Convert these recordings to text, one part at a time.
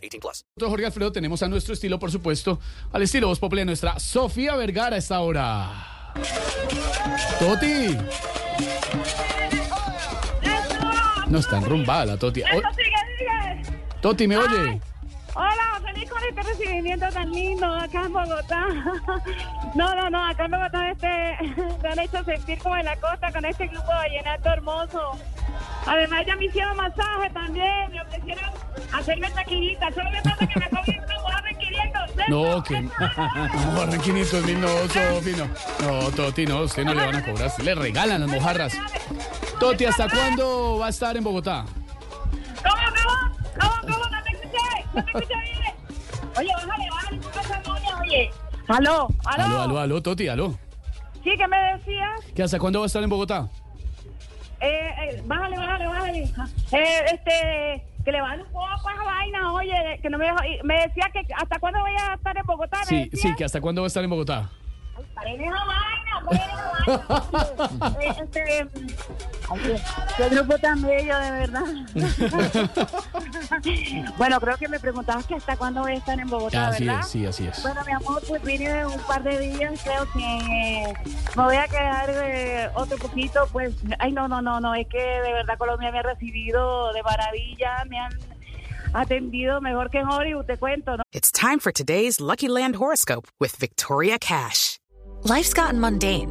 18 plus. Nosotros, Jorge Alfredo, tenemos a nuestro estilo, por supuesto, al estilo Voz Populi de nuestra Sofía Vergara a esta hora. Toti. No está enrumbada la Toti. O-. Toti, ¿me oye? Hola, feliz con este recibimiento tan lindo acá en Bogotá. No, no, no, acá en Bogotá este, me han hecho sentir como en la costa con este grupo vallenato hermoso. Además ya me hicieron masaje también, me ofrecieron hacerme taquillita, solo me pasa que me comí una mujer de 500 pesos. No, que. No, barren 500 mil, no, Sofi, no. No, Toti, no, usted no le van a cobrar, usted le regalan las mojarras. Toti, ¿hasta cuándo va a estar en Bogotá? ¿Cómo, cómo? ¿Cómo, cómo? No te escuché, no te escuché bien. Oye, bájale, bájale, poco esa moña, oye. Aló, aló. Aló, aló, aló, Toti, aló. Sí, ¿qué me decías? ¿Qué hasta cuándo va a estar en Bogotá? Eh, eh, bájale, bájale, bájale. Eh, este, que le bajen un poco a esa vaina, oye, que no me dejó. y Me decía que hasta cuándo voy a estar en Bogotá. ¿me Sí, decía? sí, que hasta cuándo va a estar en Bogotá. Ay, paren esa vaina, este, qué grupo tan bello, de verdad. bueno, creo que me preguntabas que hasta cuándo voy a estar en Bogotá, Así ¿verdad? es, sí, así es. Bueno, mi amor, pues vine un par de días, creo que eh, me voy a quedar eh, otro poquito, pues, ay, no, no, no, no, es que de verdad Colombia me ha recibido de maravilla, me han atendido mejor que en Hollywood, te cuento, ¿no? It's time for today's Lucky Land horoscope with Victoria Cash. Life's gotten mundane,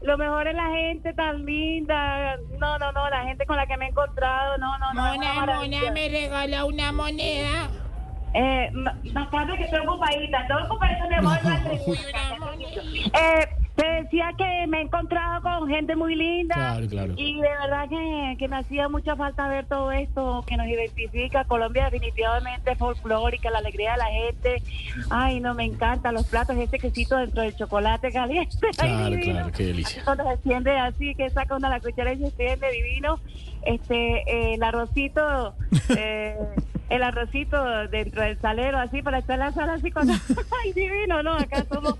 lo mejor es la gente tan linda, no, no, no, la gente con la que me he encontrado, no, no, no. Mona. Mona, me regaló una moneda. Eh, ma- bastante que estoy ocupadita, estoy ocupadita, no Uy, entrevista. una moneda. Eh, decía que me he encontrado con gente muy linda. Claro, claro. Y de verdad que, que me hacía mucha falta ver todo esto que nos identifica. Colombia definitivamente es folclórica, la alegría de la gente. Ay, no, me encanta los platos, ese quesito dentro del chocolate caliente. Ay, Claro, qué delicia. Así Cuando se extiende así, que saca una la cuchara y se extiende divino. Este, eh, el arrocito, eh, el arrocito dentro del salero, así para echar la sal así con... Ay, divino, ¿no? Acá somos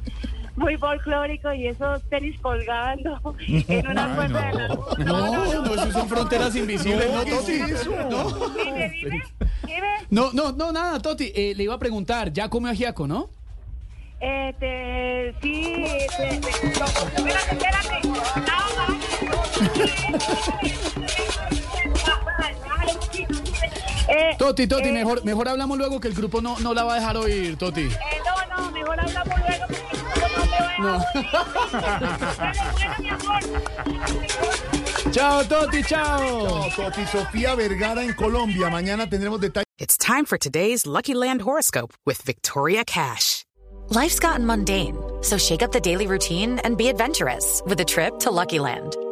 muy folclóricos y esos tenis colgando en una puerta de la luz. No, no, eso son fronteras invisibles, no, Toti. No. Dime, dime, dime. No, no, no, nada, Toti. eh, le iba a preguntar, ¿ya come ajiaco, no? Este, sí, este, este, no, espérate, espérate. Eh, Toti, Toti, eh, mejor, mejor hablamos luego que el grupo no, no la va a dejar oír, Toti. No me voy a No. Bueno, mi amor. Chao, Toti, chao. No, Toti Sofía Vergara en Colombia. Mañana tendremos detalles. It's time for today's Lucky Land horoscope with Victoria Cash. Life's gotten mundane, so shake up the daily routine and be adventurous with a trip to Lucky Land.